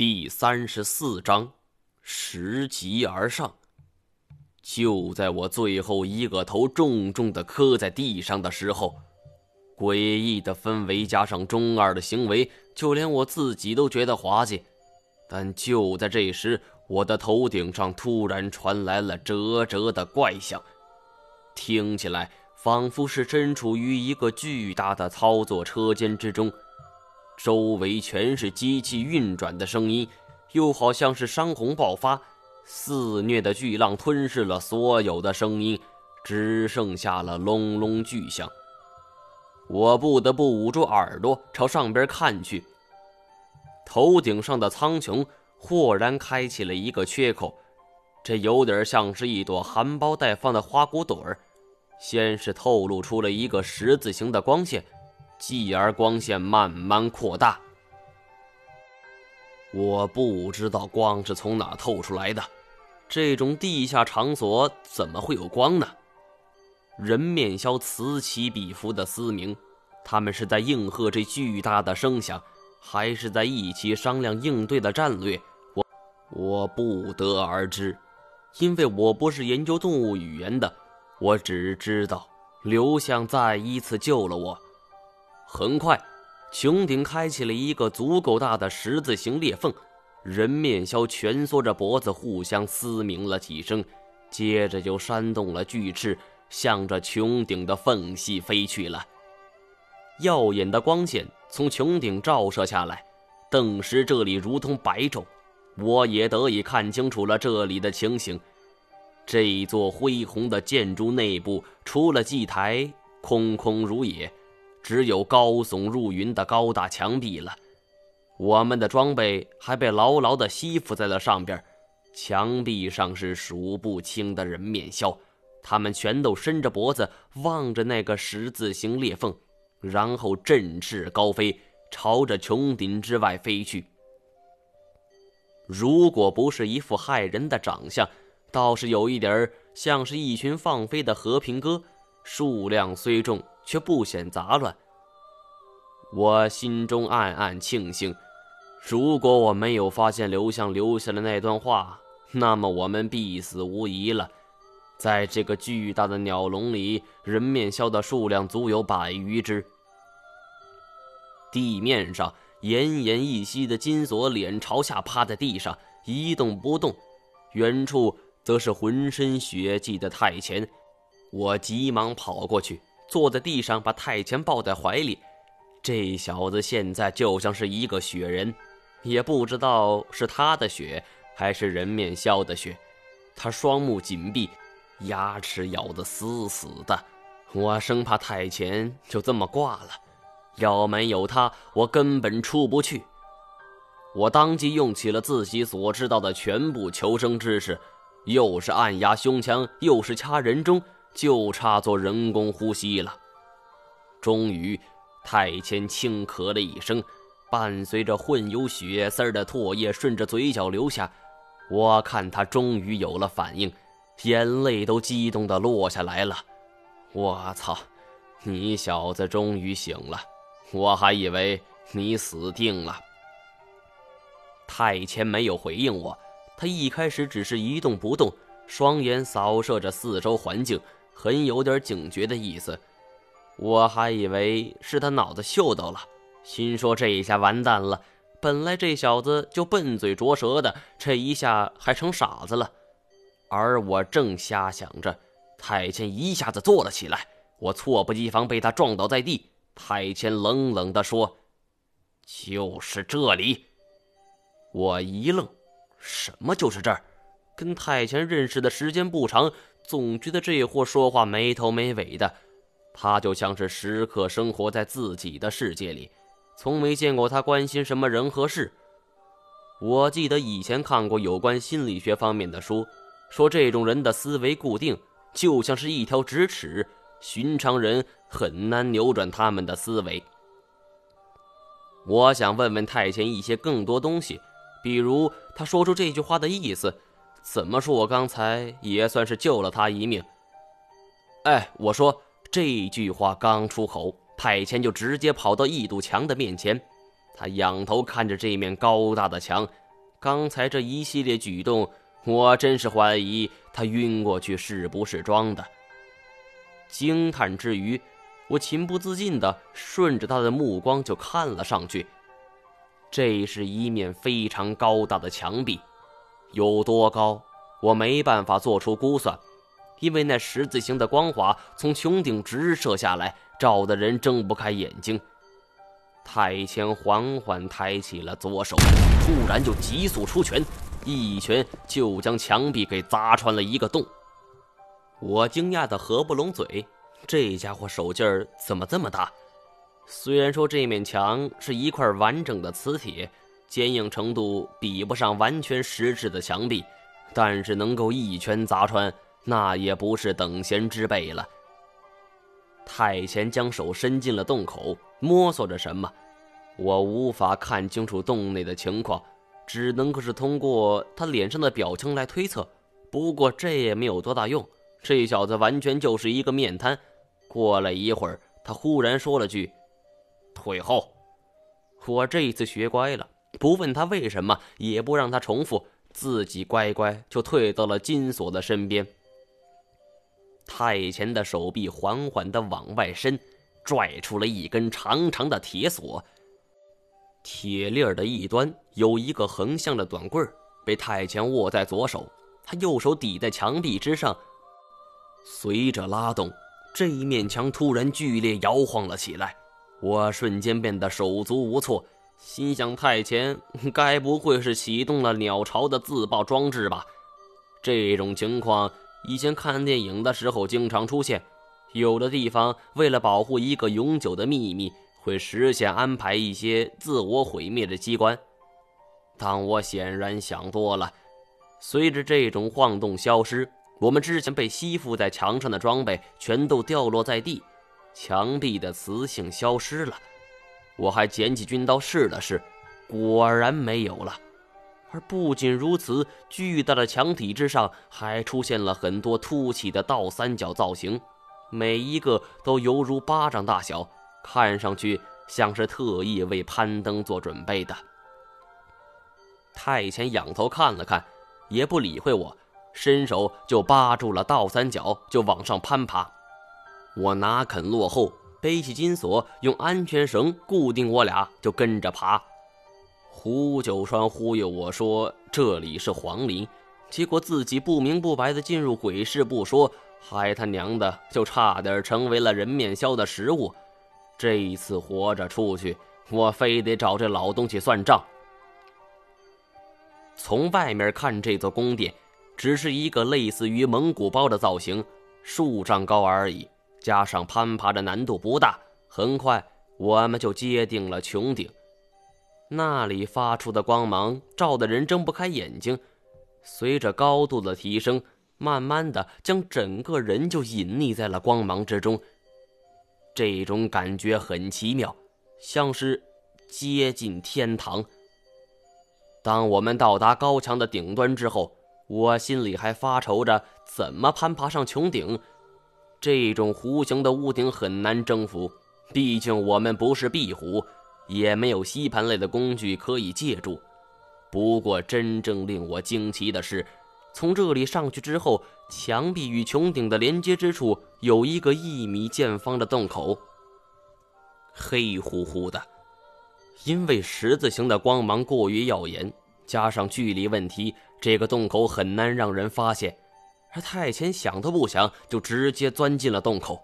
第三十四章，拾级而上。就在我最后一个头重重的磕在地上的时候，诡异的氛围加上中二的行为，就连我自己都觉得滑稽。但就在这时，我的头顶上突然传来了啧啧的怪响，听起来仿佛是身处于一个巨大的操作车间之中。周围全是机器运转的声音，又好像是山洪爆发，肆虐的巨浪吞噬了所有的声音，只剩下了隆隆巨响。我不得不捂住耳朵朝上边看去，头顶上的苍穹豁然开启了一个缺口，这有点像是一朵含苞待放的花骨朵儿，先是透露出了一个十字形的光线。继而光线慢慢扩大，我不知道光是从哪透出来的。这种地下场所怎么会有光呢？人面鸮此起彼伏的嘶鸣，他们是在应和这巨大的声响，还是在一起商量应对的战略？我我不得而知，因为我不是研究动物语言的。我只知道刘向再一次救了我。很快，穹顶开启了一个足够大的十字形裂缝，人面鸮蜷缩着脖子，互相嘶鸣了几声，接着就扇动了巨翅，向着穹顶的缝隙飞去了。耀眼的光线从穹顶照射下来，顿时这里如同白昼，我也得以看清楚了这里的情形。这座恢宏的建筑内部，除了祭台，空空如也。只有高耸入云的高大墙壁了，我们的装备还被牢牢地吸附在了上边。墙壁上是数不清的人面鸮，他们全都伸着脖子望着那个十字形裂缝，然后振翅高飞，朝着穹顶之外飞去。如果不是一副骇人的长相，倒是有一点像是一群放飞的和平鸽，数量虽众。却不显杂乱。我心中暗暗庆幸，如果我没有发现刘向留下的那段话，那么我们必死无疑了。在这个巨大的鸟笼里，人面鸮的数量足有百余只。地面上，奄奄一息的金锁脸朝下趴在地上一动不动，远处则是浑身血迹的太前。我急忙跑过去。坐在地上，把太前抱在怀里。这小子现在就像是一个雪人，也不知道是他的血还是人面鸮的血。他双目紧闭，牙齿咬得死死的。我生怕太前就这么挂了。要没有他，我根本出不去。我当即用起了自己所知道的全部求生知识，又是按压胸腔，又是掐人中。就差做人工呼吸了。终于，太谦轻咳了一声，伴随着混有血丝的唾液顺着嘴角流下。我看他终于有了反应，眼泪都激动的落下来了。我操！你小子终于醒了，我还以为你死定了。太谦没有回应我，他一开始只是一动不动，双眼扫射着四周环境。很有点警觉的意思，我还以为是他脑子秀逗了，心说这一下完蛋了。本来这小子就笨嘴拙舌的，这一下还成傻子了。而我正瞎想着，太监一下子坐了起来，我猝不及防被他撞倒在地。太监冷冷地说：“就是这里。”我一愣，什么就是这儿？跟太监认识的时间不长。总觉得这货说话没头没尾的，他就像是时刻生活在自己的世界里，从没见过他关心什么人和事。我记得以前看过有关心理学方面的书，说这种人的思维固定，就像是一条直尺，寻常人很难扭转他们的思维。我想问问太监一些更多东西，比如他说出这句话的意思。怎么说？我刚才也算是救了他一命。哎，我说这句话刚出口，太谦就直接跑到一堵墙的面前。他仰头看着这面高大的墙，刚才这一系列举动，我真是怀疑他晕过去是不是装的。惊叹之余，我情不自禁地顺着他的目光就看了上去。这是一面非常高大的墙壁，有多高，我没办法做出估算，因为那十字形的光华从穹顶直射下来，照得人睁不开眼睛。太谦缓缓抬起了左手，突然就急速出拳，一拳就将墙壁给砸穿了一个洞。我惊讶的合不拢嘴，这家伙手劲儿怎么这么大？虽然说这面墙是一块完整的磁铁，坚硬程度比不上完全实质的墙壁，但是能够一拳砸穿，那也不是等闲之辈了。太前将手伸进了洞口，摸索着什么，我无法看清楚洞内的情况，只能够是通过他脸上的表情来推测。不过这也没有多大用，这小子完全就是一个面瘫。过了一会儿，他忽然说了句。退后！我这一次学乖了，不问他为什么，也不让他重复，自己乖乖就退到了金锁的身边。太前的手臂缓缓地往外伸，拽出了一根长长的铁锁。铁链的一端有一个横向的短棍被太前握在左手，他右手抵在墙壁之上。随着拉动，这一面墙突然剧烈摇晃了起来。我瞬间变得手足无措，心想：太前该不会是启动了鸟巢的自爆装置吧？这种情况以前看电影的时候经常出现，有的地方为了保护一个永久的秘密，会实现安排一些自我毁灭的机关。但我显然想多了。随着这种晃动消失，我们之前被吸附在墙上的装备全都掉落在地。墙壁的磁性消失了，我还捡起军刀试了试，果然没有了。而不仅如此，巨大的墙体之上还出现了很多凸起的倒三角造型，每一个都犹如巴掌大小，看上去像是特意为攀登做准备的。太前仰头看了看，也不理会我，伸手就扒住了倒三角，就往上攀爬。我哪肯落后，背起金锁，用安全绳固定我俩，就跟着爬。胡九川忽悠我说这里是皇陵，结果自己不明不白的进入鬼市不说，还他娘的就差点成为了人面鸮的食物。这一次活着出去，我非得找这老东西算账。从外面看，这座宫殿只是一个类似于蒙古包的造型，数丈高而已。加上攀爬的难度不大，很快我们就接定了穹顶。那里发出的光芒照得人睁不开眼睛，随着高度的提升，慢慢的将整个人就隐匿在了光芒之中。这种感觉很奇妙，像是接近天堂。当我们到达高墙的顶端之后，我心里还发愁着怎么攀爬上穹顶。这种弧形的屋顶很难征服，毕竟我们不是壁虎，也没有吸盘类的工具可以借助。不过，真正令我惊奇的是，从这里上去之后，墙壁与穹顶的连接之处有一个一米见方的洞口，黑乎乎的。因为十字形的光芒过于耀眼，加上距离问题，这个洞口很难让人发现。而太前想都不想，就直接钻进了洞口。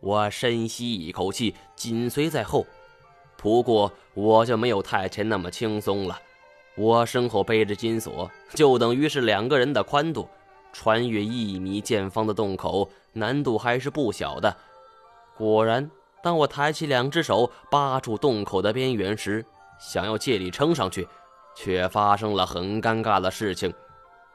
我深吸一口气，紧随在后。不过我就没有太前那么轻松了。我身后背着金锁，就等于是两个人的宽度。穿越一米见方的洞口，难度还是不小的。果然，当我抬起两只手扒住洞口的边缘时，想要借力撑上去，却发生了很尴尬的事情。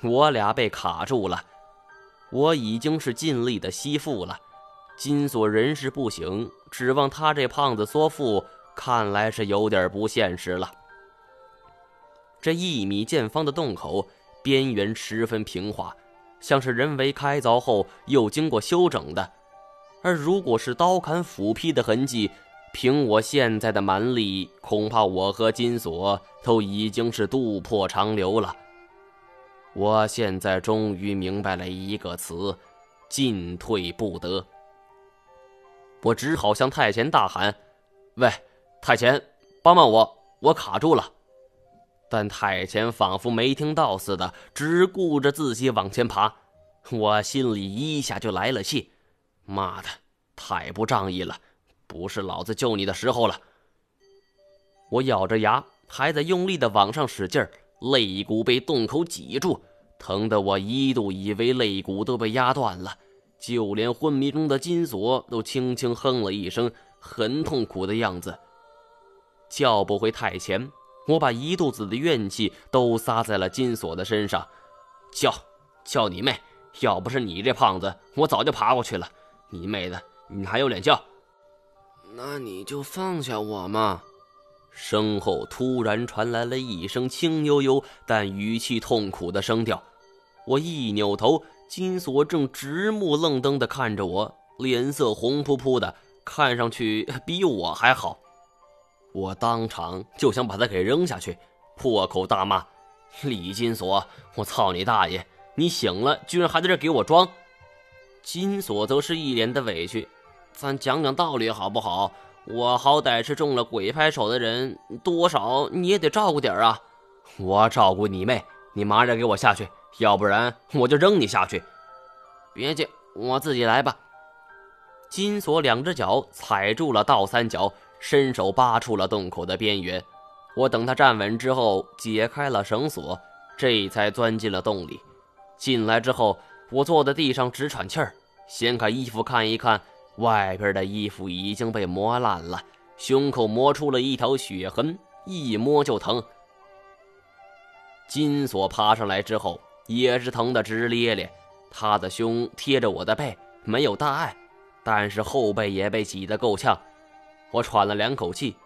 我俩被卡住了，我已经是尽力的吸附了，金锁人事不省，指望他这胖子缩腹，看来是有点不现实了。这一米见方的洞口边缘十分平滑，像是人为开凿后又经过修整的，而如果是刀砍斧劈的痕迹，凭我现在的蛮力，恐怕我和金锁都已经是渡破长流了。我现在终于明白了一个词：进退不得。我只好向太前大喊：“喂，太前，帮帮我，我卡住了！”但太前仿佛没听到似的，只顾着自己往前爬。我心里一下就来了气：“妈的，太不仗义了！不是老子救你的时候了。”我咬着牙，还在用力的往上使劲儿。肋骨被洞口挤住，疼得我一度以为肋骨都被压断了。就连昏迷中的金锁都轻轻哼了一声，很痛苦的样子。叫不回太前，我把一肚子的怨气都撒在了金锁的身上。叫，叫你妹！要不是你这胖子，我早就爬过去了。你妹的，你还有脸叫？那你就放下我嘛！身后突然传来了一声轻悠悠但语气痛苦的声调，我一扭头，金锁正直目愣瞪的看着我，脸色红扑扑的，看上去比我还好。我当场就想把他给扔下去，破口大骂：“李金锁，我操你大爷！你醒了居然还在这给我装！”金锁则是一脸的委屈：“咱讲讲道理好不好？”我好歹是中了鬼拍手的人，多少你也得照顾点啊！我照顾你妹，你马上给我下去，要不然我就扔你下去。别介，我自己来吧。金锁两只脚踩住了倒三角，伸手扒出了洞口的边缘。我等他站稳之后，解开了绳索，这才钻进了洞里。进来之后，我坐在地上直喘气儿，掀开衣服看一看。外边的衣服已经被磨烂了，胸口磨出了一条血痕，一摸就疼。金锁爬上来之后也是疼得直咧咧，他的胸贴着我的背，没有大碍，但是后背也被挤得够呛。我喘了两口气，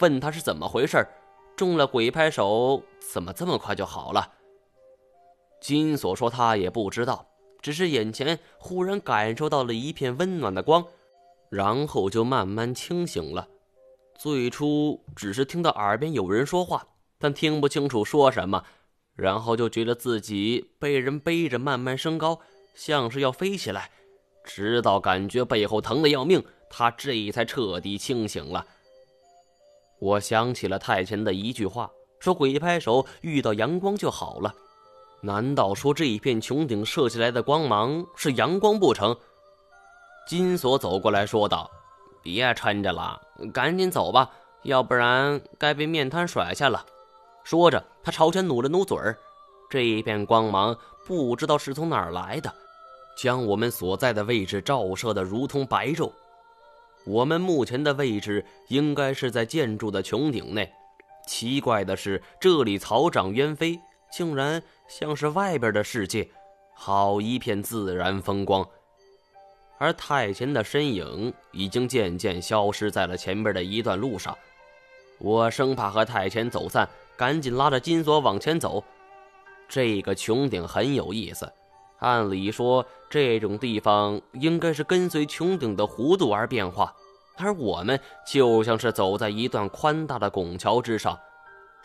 问他是怎么回事，中了鬼拍手，怎么这么快就好了？金锁说他也不知道。只是眼前忽然感受到了一片温暖的光，然后就慢慢清醒了。最初只是听到耳边有人说话，但听不清楚说什么，然后就觉得自己被人背着慢慢升高，像是要飞起来。直到感觉背后疼得要命，他这才彻底清醒了。我想起了太前的一句话，说鬼拍手遇到阳光就好了。难道说这一片穹顶射下来的光芒是阳光不成？金锁走过来说道：“别抻着了，赶紧走吧，要不然该被面瘫甩下了。”说着，他朝前努了努嘴儿。这一片光芒不知道是从哪儿来的，将我们所在的位置照射的如同白昼。我们目前的位置应该是在建筑的穹顶内。奇怪的是，这里草长鸢飞。竟然像是外边的世界，好一片自然风光。而太前的身影已经渐渐消失在了前边的一段路上。我生怕和太前走散，赶紧拉着金锁往前走。这个穹顶很有意思，按理说这种地方应该是跟随穹顶的弧度而变化，而我们就像是走在一段宽大的拱桥之上。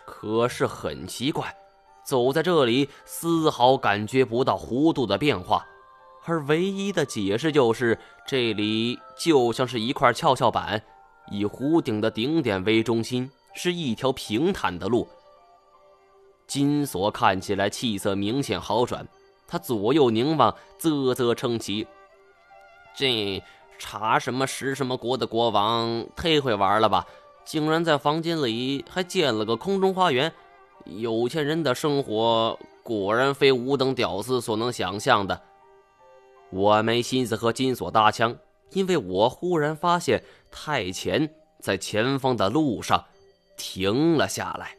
可是很奇怪。走在这里，丝毫感觉不到弧度的变化，而唯一的解释就是这里就像是一块跷跷板，以弧顶的顶点为中心，是一条平坦的路。金锁看起来气色明显好转，他左右凝望，啧啧称奇：“这查什么石什么国的国王忒会玩了吧？竟然在房间里还建了个空中花园。”有钱人的生活果然非吾等屌丝所能想象的。我没心思和金锁搭腔，因为我忽然发现太前在前方的路上停了下来。